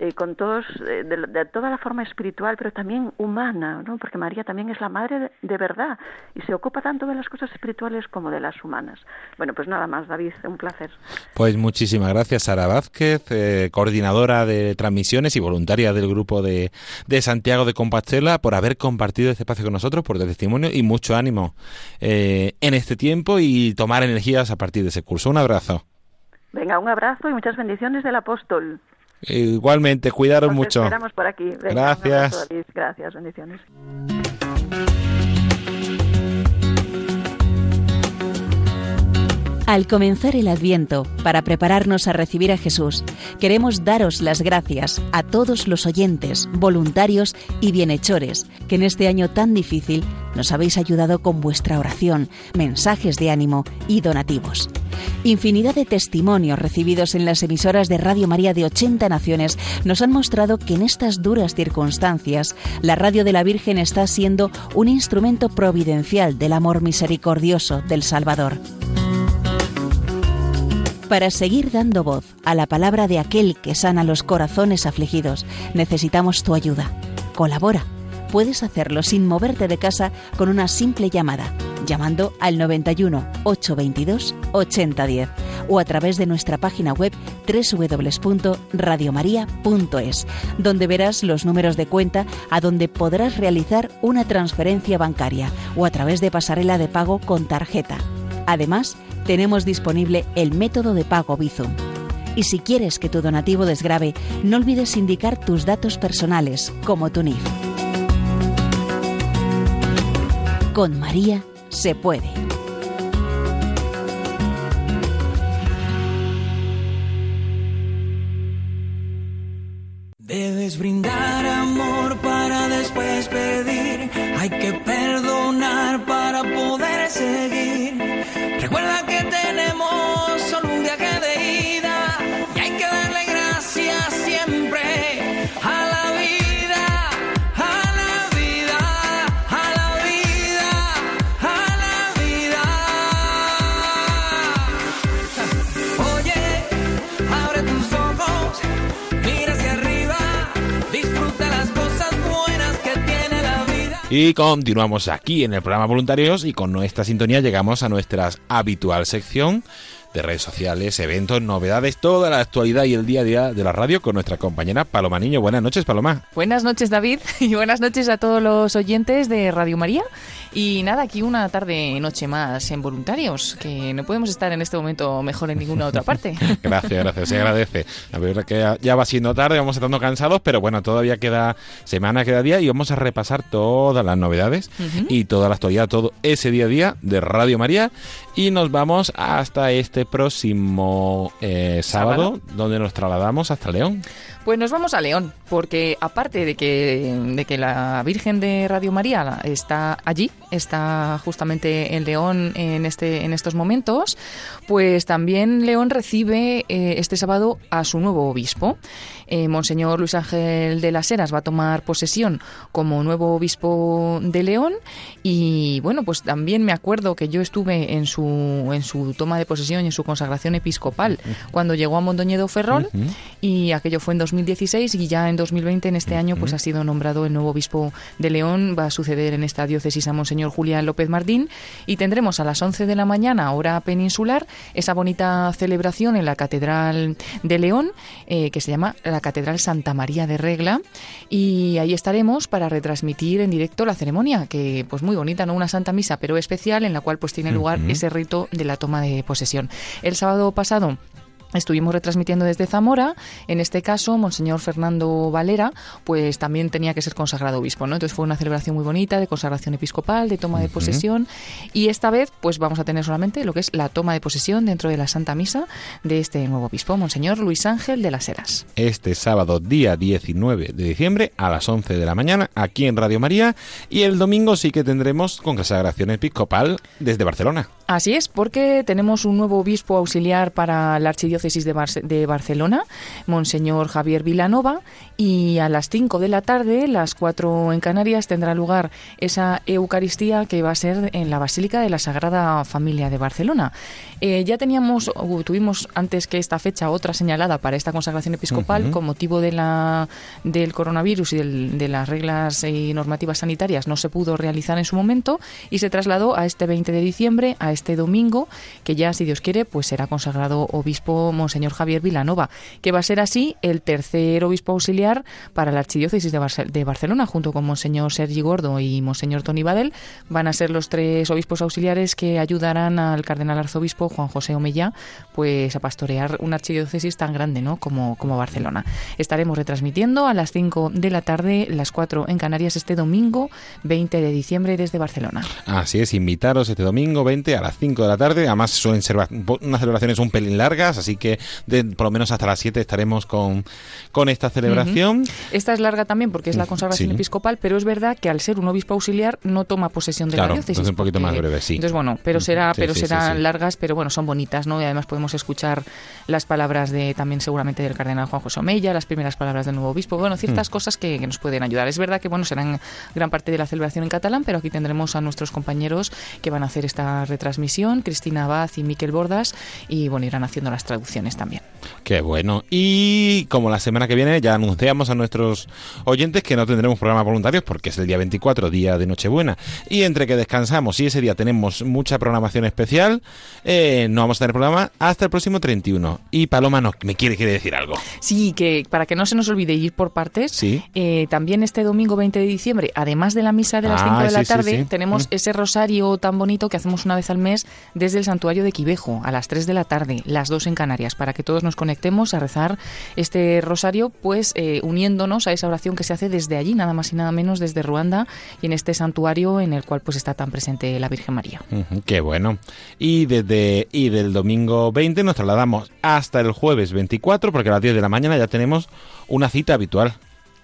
eh, con todos, eh, de, toda la forma espiritual, pero también humana, ¿no? porque María también es la madre de, verdad y se ocupa tanto de las cosas espirituales como de las humanas. Bueno, pues nada más, David, un placer. Pues muchísimas gracias, Sara Vázquez, eh, coordinadora de transmisiones y voluntaria del grupo de, de, Santiago de Compostela, por haber compartido este espacio con nosotros, por el testimonio y mucho ánimo en este tiempo y tomar energías a partir de ese curso. Un abrazo. Venga, un abrazo y muchas bendiciones del apóstol. Igualmente, cuidaros mucho. Esperamos por aquí. Gracias. Gracias, bendiciones. Al comenzar el Adviento, para prepararnos a recibir a Jesús, queremos daros las gracias a todos los oyentes, voluntarios y bienhechores que en este año tan difícil nos habéis ayudado con vuestra oración, mensajes de ánimo y donativos. Infinidad de testimonios recibidos en las emisoras de Radio María de 80 naciones nos han mostrado que en estas duras circunstancias la Radio de la Virgen está siendo un instrumento providencial del amor misericordioso del Salvador. Para seguir dando voz a la palabra de aquel que sana los corazones afligidos, necesitamos tu ayuda. Colabora. Puedes hacerlo sin moverte de casa con una simple llamada, llamando al 91 822 8010 o a través de nuestra página web www.radiomaria.es, donde verás los números de cuenta a donde podrás realizar una transferencia bancaria o a través de pasarela de pago con tarjeta. Además, tenemos disponible el método de pago Bizum. Y si quieres que tu donativo desgrabe, no olvides indicar tus datos personales, como tu NIF. Con María se puede. Y continuamos aquí en el programa Voluntarios y con nuestra sintonía llegamos a nuestra habitual sección de redes sociales, eventos, novedades, toda la actualidad y el día a día de la radio con nuestra compañera Paloma Niño. Buenas noches, Paloma. Buenas noches, David, [LAUGHS] y buenas noches a todos los oyentes de Radio María. Y nada, aquí una tarde, noche más en voluntarios, que no podemos estar en este momento mejor en ninguna otra parte. [LAUGHS] gracias, gracias, se agradece. La verdad que ya va siendo tarde, vamos estando cansados, pero bueno, todavía queda semana, queda día y vamos a repasar todas las novedades y toda la actualidad, todo ese día a día de Radio María. Y nos vamos hasta este próximo eh, sábado, donde nos trasladamos hasta León. Pues nos vamos a León, porque aparte de que, de que la Virgen de Radio María está allí, está justamente en León en, este, en estos momentos, pues también León recibe eh, este sábado a su nuevo obispo. Eh, Monseñor Luis Ángel de las Heras va a tomar posesión como nuevo obispo de León y bueno, pues también me acuerdo que yo estuve en su, en su toma de posesión y en su consagración episcopal cuando llegó a Mondoñedo Ferrol y aquello fue en 2016 y ya en 2020, en este año, pues ha sido nombrado el nuevo obispo de León, va a suceder en esta diócesis a Monseñor Julián López Martín y tendremos a las 11 de la mañana, hora peninsular, esa bonita celebración en la Catedral de León eh, que se llama la la Catedral Santa María de Regla y ahí estaremos para retransmitir en directo la ceremonia, que pues muy bonita, ¿no? Una Santa Misa, pero especial en la cual pues tiene lugar ese rito de la toma de posesión. El sábado pasado Estuvimos retransmitiendo desde Zamora, en este caso, Monseñor Fernando Valera, pues también tenía que ser consagrado obispo, ¿no? Entonces fue una celebración muy bonita de consagración episcopal, de toma de posesión, y esta vez, pues vamos a tener solamente lo que es la toma de posesión dentro de la Santa Misa de este nuevo obispo, Monseñor Luis Ángel de las Heras. Este sábado, día 19 de diciembre, a las 11 de la mañana, aquí en Radio María, y el domingo sí que tendremos consagración episcopal desde Barcelona. Así es, porque tenemos un nuevo obispo auxiliar para la archidiócesis de, de, Barcelona, Monseñor Javier Vilanova, y a las 5 de la tarde, las 4 en Canarias, tendrá lugar esa Eucaristía que va a ser en la Basílica de la Sagrada Familia de Barcelona. Eh, ya teníamos, tuvimos antes que esta fecha otra señalada para esta consagración episcopal con motivo de la, del coronavirus y de las reglas y normativas sanitarias, no se pudo realizar en su momento y se trasladó a este 20 de diciembre, a este domingo, que ya, si Dios quiere, pues será consagrado obispo Monseñor Javier Vilanova, que va a ser así el tercer obispo auxiliar para la archidiócesis de, Barcelona, junto con Monseñor Sergi Gordo y Monseñor Tony Badel. Van a ser los tres obispos auxiliares que ayudarán al cardenal arzobispo Juan José Omella pues a pastorear una archidiócesis tan grande ¿no? como, como Barcelona. Estaremos retransmitiendo a las 5 de la tarde, las 4 en Canarias, este domingo 20 de diciembre desde Barcelona. Así es, invitaros este domingo 20 a las 5 de la tarde. Además, suelen ser unas celebraciones un pelín largas, así que de, por lo menos hasta las 7 estaremos con, con esta celebración. Esta es larga también porque es la consagración episcopal, pero es verdad que al ser un obispo auxiliar no toma posesión de la diócesis. Entonces un poquito más breve, sí. Entonces, bueno, pero será, pero serán largas, pero bueno, son bonitas, ¿no? Y además podemos escuchar las palabras de también seguramente del cardenal Juan José Omella, las primeras palabras del nuevo obispo, bueno, ciertas mm. cosas que, que, nos pueden ayudar. Es verdad que, bueno, serán gran parte de la celebración en catalán, pero aquí tendremos a nuestros compañeros que van a hacer esta retransmisión Cristina Abad y Miquel Bordas, y bueno, irán haciendo las traducciones también. Qué bueno. Y como la semana que viene ya anunciamos a nuestros oyentes que no tendremos programas voluntarios porque es el día 24, día de Nochebuena. Y entre que descansamos y ese día tenemos mucha programación especial, eh, no vamos a tener programa hasta el próximo 31. Y Paloma no, me quiere, quiere decir algo. Sí, que para que no se nos olvide ir por partes, sí. Eh, también este domingo 20 de diciembre, además de la misa de las 5 ah, de la tarde, tenemos mm. ese rosario tan bonito que hacemos una vez al mes desde el santuario de Quivejo, a las 3 de la tarde, las 2 en Canarias, para que todos nos conectemos a rezar este rosario, pues eh, uniéndonos a esa oración que se hace desde allí, nada más y nada menos desde Ruanda, y en este santuario en el cual pues está tan presente la Virgen María. qué bueno. Y desde y del domingo 20 nos trasladamos hasta el jueves 24, porque a las 10 de la mañana ya tenemos una cita habitual.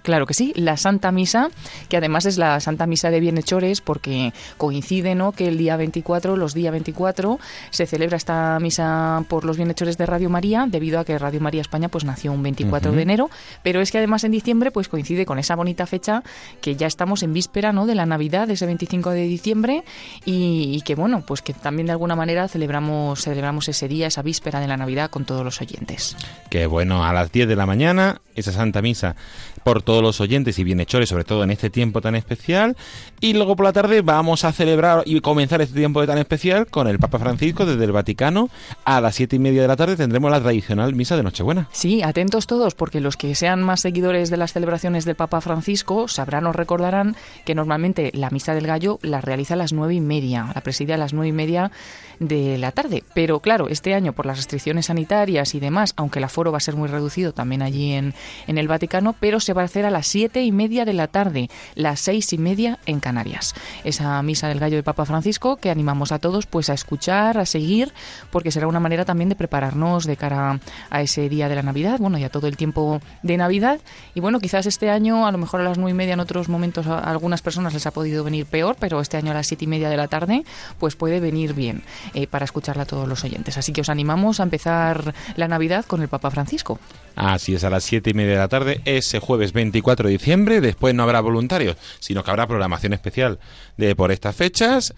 Claro que sí, la Santa Misa, que además es la Santa Misa de Bienhechores porque coincide ¿no? que el día 24, los días 24, se celebra esta misa por los bienhechores de Radio María, debido a que Radio María España pues nació un 24 de enero, pero es que además en diciembre pues coincide con esa bonita fecha que ya estamos en víspera ¿no? de la Navidad, ese 25 de diciembre, y, que bueno, pues que también de alguna manera celebramos, celebramos ese día, esa víspera de la Navidad con todos los oyentes. Qué bueno, a las 10 de la mañana, esa Santa Misa por todos los oyentes y bienhechores, sobre todo en este tiempo tan especial. Y luego por la tarde vamos a celebrar y comenzar este tiempo tan especial con el Papa Francisco desde el Vaticano. A las siete y media de la tarde tendremos la tradicional misa de Nochebuena. Sí, atentos todos, porque los que sean más seguidores de las celebraciones del Papa Francisco sabrán o recordarán que normalmente la misa del gallo la realiza a las nueve y media, la preside a las nueve y media de la tarde. Pero claro, este año por las restricciones sanitarias y demás, aunque el aforo va a ser muy reducido también allí en, en el Vaticano, pero se va a hacer a las siete y media de la tarde, las seis y media en Canarias. Esa misa del gallo de Papa Francisco que animamos a todos pues a escuchar, a seguir, porque será una manera también de prepararnos de cara a ese día de la Navidad, bueno, ya todo el tiempo de Navidad. Y bueno, quizás este año, a lo mejor a las nueve y media en otros momentos a algunas personas les ha podido venir peor, pero este año a las siete y media de la tarde, pues puede venir bien eh, para escucharla a todos los oyentes. Así que os animamos a empezar la Navidad con el Papa Francisco. Así es, a las siete y media de la tarde, ese jueves 24 de diciembre. Después no habrá voluntarios, sino que habrá programación especial de por estas fechas.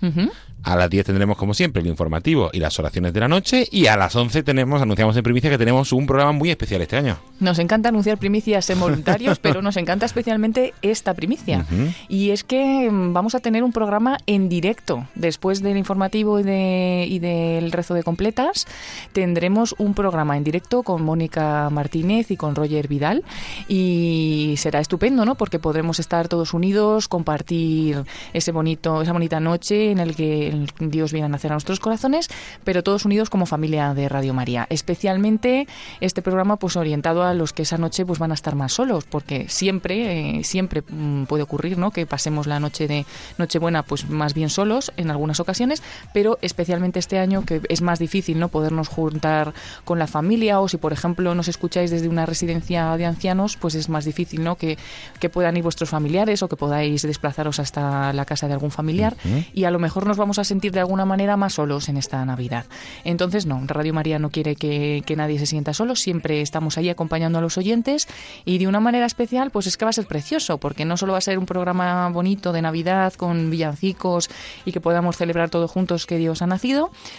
A las 10 tendremos, como siempre, el informativo y las oraciones de la noche. Y a las 11 tenemos, anunciamos en primicia que tenemos un programa muy especial este año. Nos encanta anunciar primicias en voluntarios, [LAUGHS] pero nos encanta especialmente esta primicia. Y es que mm, vamos a tener un programa en directo. Después del informativo y, de, y del rezo de completas, tendremos un programa en directo con Mónica Martínez y con Roger Vidal y será estupendo, ¿no? Porque podremos estar todos unidos, compartir ese bonito, esa bonita noche en el que Dios viene a nacer a nuestros corazones, pero todos unidos como familia de Radio María. Especialmente este programa pues orientado a los que esa noche pues van a estar más solos, porque siempre, eh, siempre mm, puede ocurrir, ¿no? Que pasemos la noche de Nochebuena pues más bien solos en algunas ocasiones, pero especialmente este año que es más difícil, ¿no? Podernos juntar con la familia o si por ejemplo nos escucháis desde una residencia de ancianos, pues es más difícil, ¿no? Que, que puedan ir vuestros familiares o que podáis desplazaros hasta la casa de algún familiar y a lo mejor nos vamos a sentir de alguna manera más solos en esta Navidad. Entonces, no, Radio María no quiere que, que nadie se sienta solo, siempre estamos ahí acompañando a los oyentes y de una manera especial, pues es que va a ser precioso, porque no solo va a ser un programa bonito de Navidad con villancicos y que podamos celebrar todos juntos que Dios ha nacido,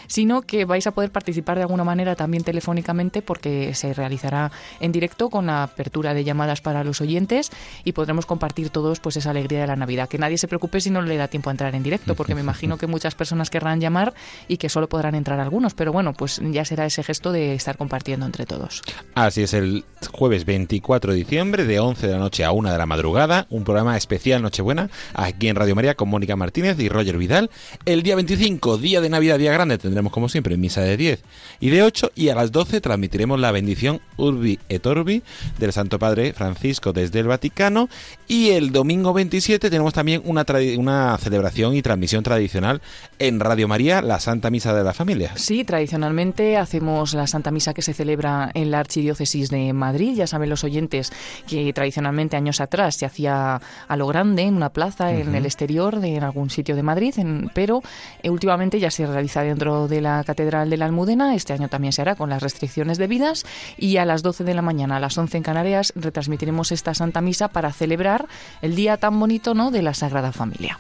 sino que vais a poder participar de alguna manera también telefónicamente porque se realizará en directo con la apertura de llamadas para los oyentes y podremos compartir todos pues esa alegría de la Navidad. Que nadie se preocupe si no le da tiempo a entrar en directo, porque me imagino que muchas personas querrán llamar y que solo podrán entrar algunos, pero bueno, pues ya será ese gesto de estar compartiendo entre todos. Así es, el jueves 24 de diciembre de 11 de la noche a 1 de la madrugada, un programa especial Nochebuena aquí en Radio María con Mónica Martínez y Roger Vidal. El día 25, día de Navidad, grande, tendremos como siempre misa de 10 y de 8 y a las 12 transmitiremos la bendición Urbi et Orbi del Santo Padre Francisco desde el Vaticano y el domingo 27 tenemos también una, una celebración y transmisión tradicional en Radio María, la Santa Misa de la Familia. Sí, tradicionalmente hacemos la Santa Misa que se celebra en la Archidiócesis de Madrid. Ya saben los oyentes que tradicionalmente años atrás se hacía a lo grande en una plaza en el exterior de en algún sitio de Madrid, pero eh, últimamente ya se realiza dentro de la Catedral de la Almudena. Este año también se hará con las restricciones debidas y a las 12 de la mañana, a las 11 en Canarias, retransmitiremos esta Santa Misa para celebrar el día tan bonito ¿no? de la Sagrada Familia.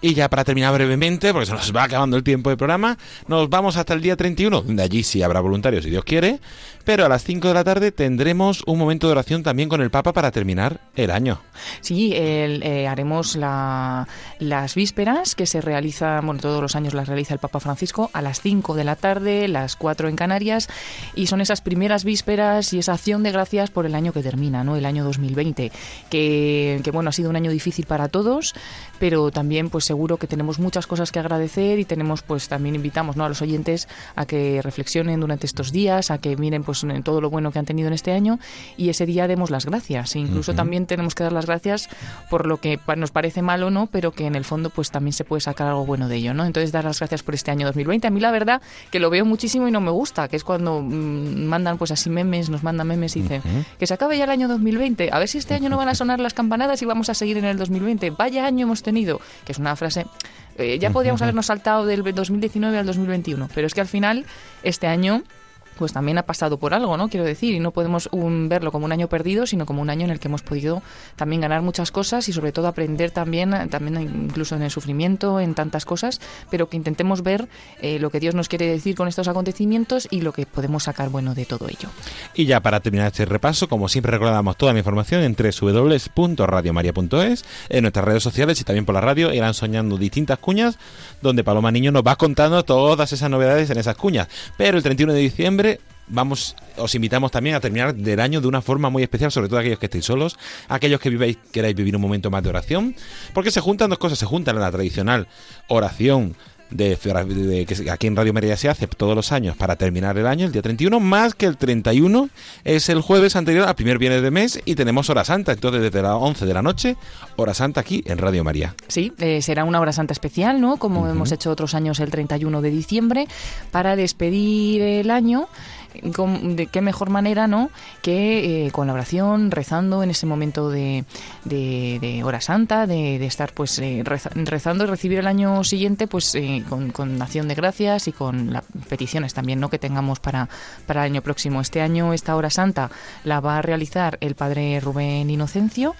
Y ya para terminar brevemente, porque se nos va acabando el tiempo de programa, nos vamos hasta el día 31, donde allí sí habrá voluntarios, si Dios quiere, pero a las 5 de la tarde tendremos un momento de oración también con el Papa para terminar el año. Sí, eh, haremos las vísperas que se realizan, bueno, todos los años las realiza el Papa Francisco a las 5 de la tarde, las 4 en Canarias, y son esas primeras vísperas y esa acción de gracias por el año que termina, ¿no? El año 2020, que, que bueno, ha sido un año difícil para todos, pero también pues seguro que tenemos muchas cosas que agradecer y tenemos pues también invitamos ¿no? a los oyentes a que reflexionen durante estos días, a que miren pues en todo lo bueno que han tenido en este año y ese día demos las gracias. E incluso también tenemos que dar las gracias por lo que nos parece malo, ¿no? Pero que en el fondo pues también se puede sacar algo bueno de ello, ¿no? Entonces dar las gracias por este año 2020. A mí la verdad que lo veo muchísimo y no me gusta, que es cuando mm, mandan pues así memes, nos mandan memes y dicen que se acabe ya el año 2020, a ver si este año no van a sonar las campanadas y vamos a seguir en el 2020. Vaya año hemos tenido, que es una frase eh, ya podríamos habernos saltado del 2019 al 2021, pero es que al final este año pues también ha pasado por algo, ¿no? Quiero decir, y no podemos verlo como un año perdido, sino como un año en el que hemos podido también ganar muchas cosas y sobre todo aprender también, también incluso en el sufrimiento, en tantas cosas, pero que intentemos ver eh, lo que Dios nos quiere decir con estos acontecimientos y lo que podemos sacar bueno de todo ello. Y ya para terminar este repaso, como siempre recordamos toda la información en www.radiomaria.es, en nuestras redes sociales y también por la radio, irán soñando distintas cuñas, donde Paloma Niño nos va contando todas esas novedades en esas cuñas. Pero el 31 de diciembre vamos, os invitamos también a terminar del año de una forma muy especial, sobre todo aquellos que estéis solos, aquellos que vivéis, queráis vivir un momento más de oración, porque se juntan dos cosas, se juntan la tradicional oración de, que aquí en Radio María se hace todos los años para terminar el año, el día 31, más que el 31 es el jueves anterior al primer viernes de mes y tenemos hora santa, entonces desde las 11 de la noche, hora santa aquí en Radio María. Sí, eh, será una hora santa especial, ¿no? Como hemos hecho otros años el 31 de diciembre, para despedir el año de qué mejor manera, ¿no? Que eh, con la oración, rezando en ese momento de, de, hora santa, de, estar pues eh, rezando y recibir el año siguiente pues eh, con, con, acción de gracias y con las peticiones también, ¿no? Que tengamos para, para el año próximo. Este año esta hora santa la va a realizar el padre Rubén Inocencio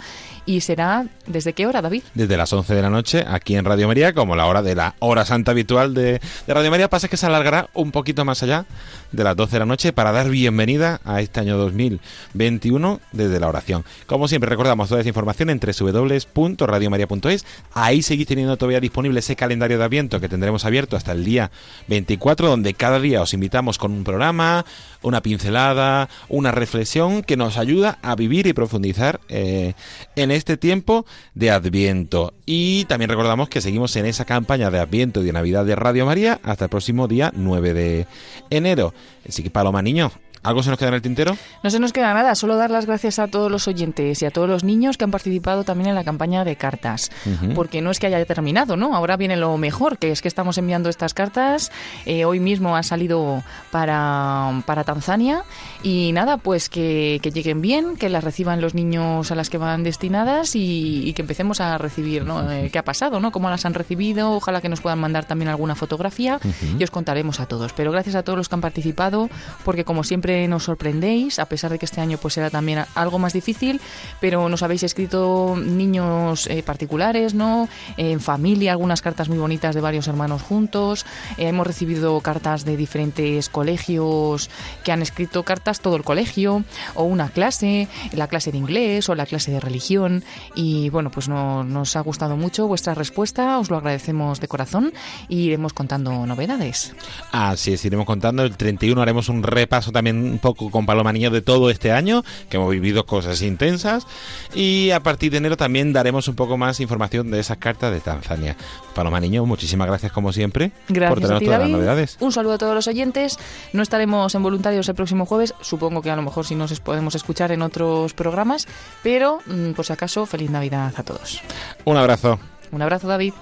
y será ¿desde qué hora, David? Desde las 11 de la noche aquí en Radio María, como la hora de la hora santa habitual de, de Radio María. Pasa que se alargará un poquito más allá de las 12 de la noche para dar bienvenida a este año 2021 desde la oración. Como siempre, recordamos toda esa información en www.radiomaria.es. Ahí seguís teniendo todavía disponible ese calendario de Adviento que tendremos abierto hasta el día 24, donde cada día os invitamos con un programa, una pincelada, una reflexión que nos ayuda a vivir y profundizar eh, en este tiempo de Adviento. Y también recordamos que seguimos en esa campaña de Adviento y de Navidad de Radio María hasta el próximo día 9 de enero. Así que Paloma Niño, ¿Algo se nos queda en el tintero? No se nos queda nada, solo dar las gracias a todos los oyentes y a todos los niños que han participado también en la campaña de cartas, porque no es que haya terminado, ¿no? Ahora viene lo mejor, que es que estamos enviando estas cartas. Eh, hoy mismo ha salido para, para Tanzania y nada, pues que, lleguen bien, que las reciban los niños a las que van destinadas y, que empecemos a recibir, ¿no? Eh, ¿Qué ha pasado, ¿no? ¿Cómo las han recibido? Ojalá que nos puedan mandar también alguna fotografía y os contaremos a todos. Pero gracias a todos los que han participado, porque como siempre nos sorprendéis, a pesar de que este año pues era también algo más difícil, pero nos habéis escrito niños eh, particulares, ¿no? En familia, algunas cartas muy bonitas de varios hermanos juntos. Eh, hemos recibido cartas de diferentes colegios que han escrito cartas todo el colegio, o una clase, la clase de inglés o la clase de religión. Y bueno, pues nos ha gustado mucho vuestra respuesta, os lo agradecemos de corazón y iremos contando novedades. Así es, iremos contando. El 31 haremos un repaso también un poco con Paloma Niño de todo este año, que hemos vivido cosas intensas. Y a partir de enero también daremos un poco más información de esas cartas de Tanzania. Paloma Niño, muchísimas gracias como siempre gracias por tener todas las novedades. Un saludo a todos los oyentes. No estaremos en voluntarios el próximo jueves. Supongo que a lo mejor si nos podemos escuchar en otros programas. Pero, mm, por si acaso, feliz Navidad a todos. Un abrazo. Un abrazo, David.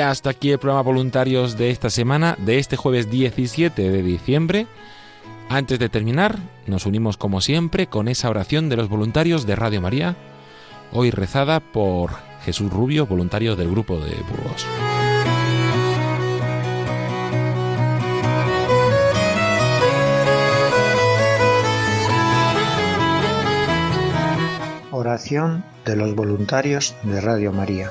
Hasta aquí el programa voluntarios de esta semana, de este jueves 17 de diciembre. Antes de terminar, nos unimos como siempre con esa oración de los voluntarios de Radio María, hoy rezada por Jesús Rubio, voluntario del grupo de Burgos. Oración de los voluntarios de Radio María.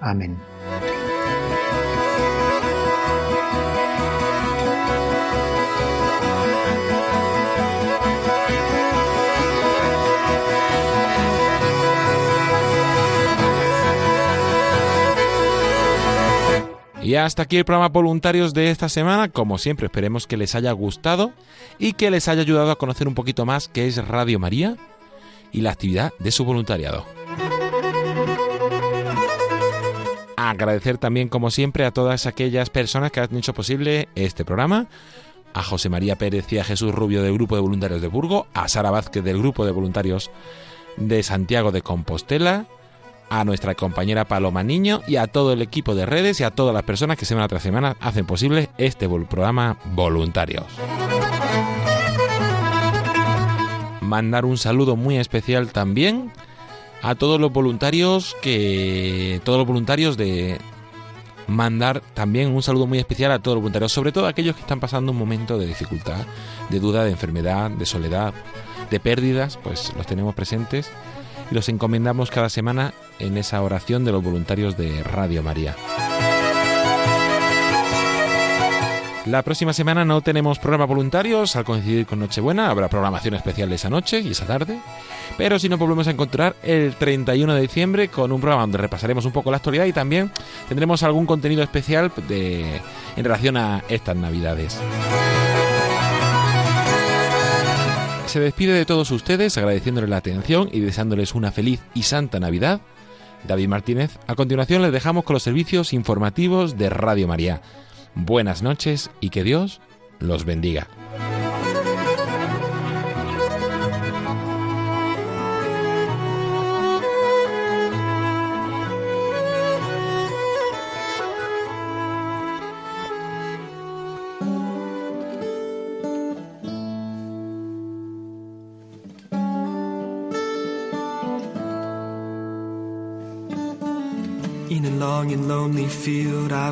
Amén. Y hasta aquí el programa voluntarios de esta semana. Como siempre, esperemos que les haya gustado y que les haya ayudado a conocer un poquito más qué es Radio María y la actividad de su voluntariado. Agradecer también, como siempre, a todas aquellas personas que han hecho posible este programa. A José María Pérez y a Jesús Rubio del Grupo de Voluntarios de Burgo, a Sara Vázquez del Grupo de Voluntarios de Santiago de Compostela, a nuestra compañera Paloma Niño y a todo el equipo de redes y a todas las personas que semana tras semana hacen posible este programa Voluntarios. Mandar un saludo muy especial también a todos los voluntarios que todos los voluntarios de mandar también un saludo muy especial a todos los voluntarios, sobre todo a aquellos que están pasando un momento de dificultad, de duda, de enfermedad, de soledad, de pérdidas, pues los tenemos presentes y los encomendamos cada semana en esa oración de los voluntarios de Radio María. La próxima semana no tenemos programa voluntarios, al coincidir con Nochebuena habrá programación especial esa noche y esa tarde, pero si nos volvemos a encontrar el 31 de diciembre con un programa donde repasaremos un poco la actualidad y también tendremos algún contenido especial de, en relación a estas navidades. Se despide de todos ustedes agradeciéndoles la atención y deseándoles una feliz y santa Navidad. David Martínez, a continuación les dejamos con los servicios informativos de Radio María. Buenas noches y que Dios los bendiga.